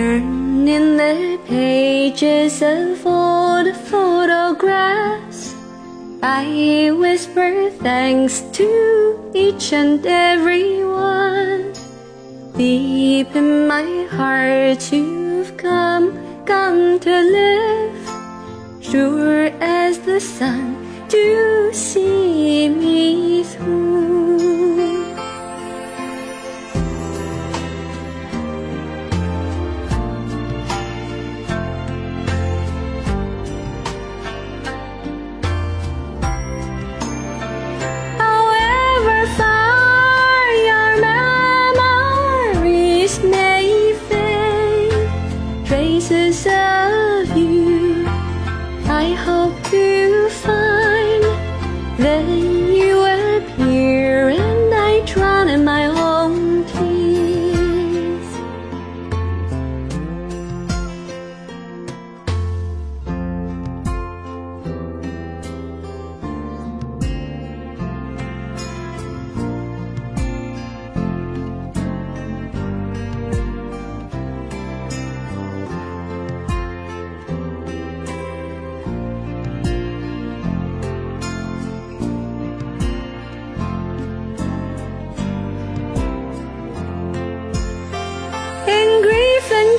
in the pages of old photographs. I whisper thanks to each and every one. Deep in my heart, you've come, come to live. Sure as the sun to see me through. Of you I hope to find. Then you appear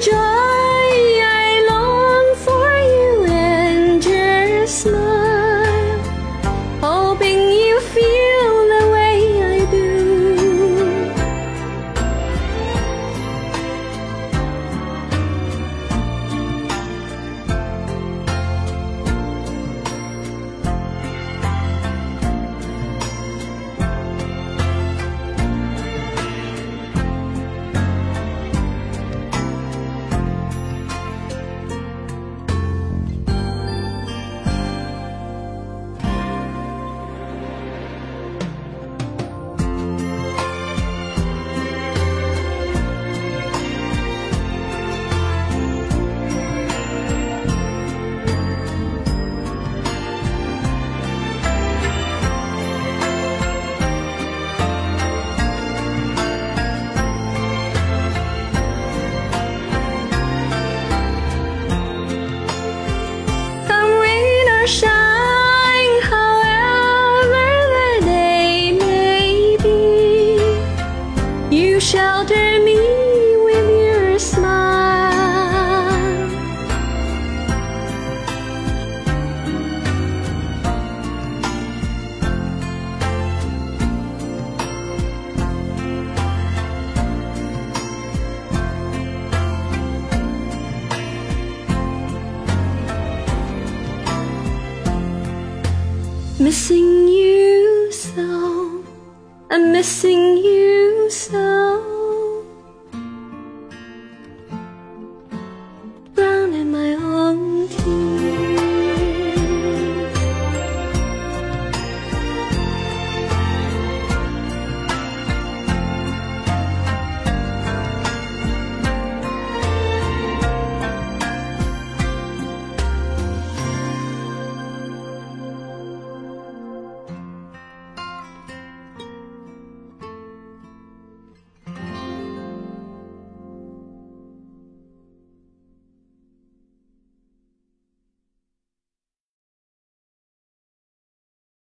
joy, I long for you and your smile, Missing you so, I'm missing you so.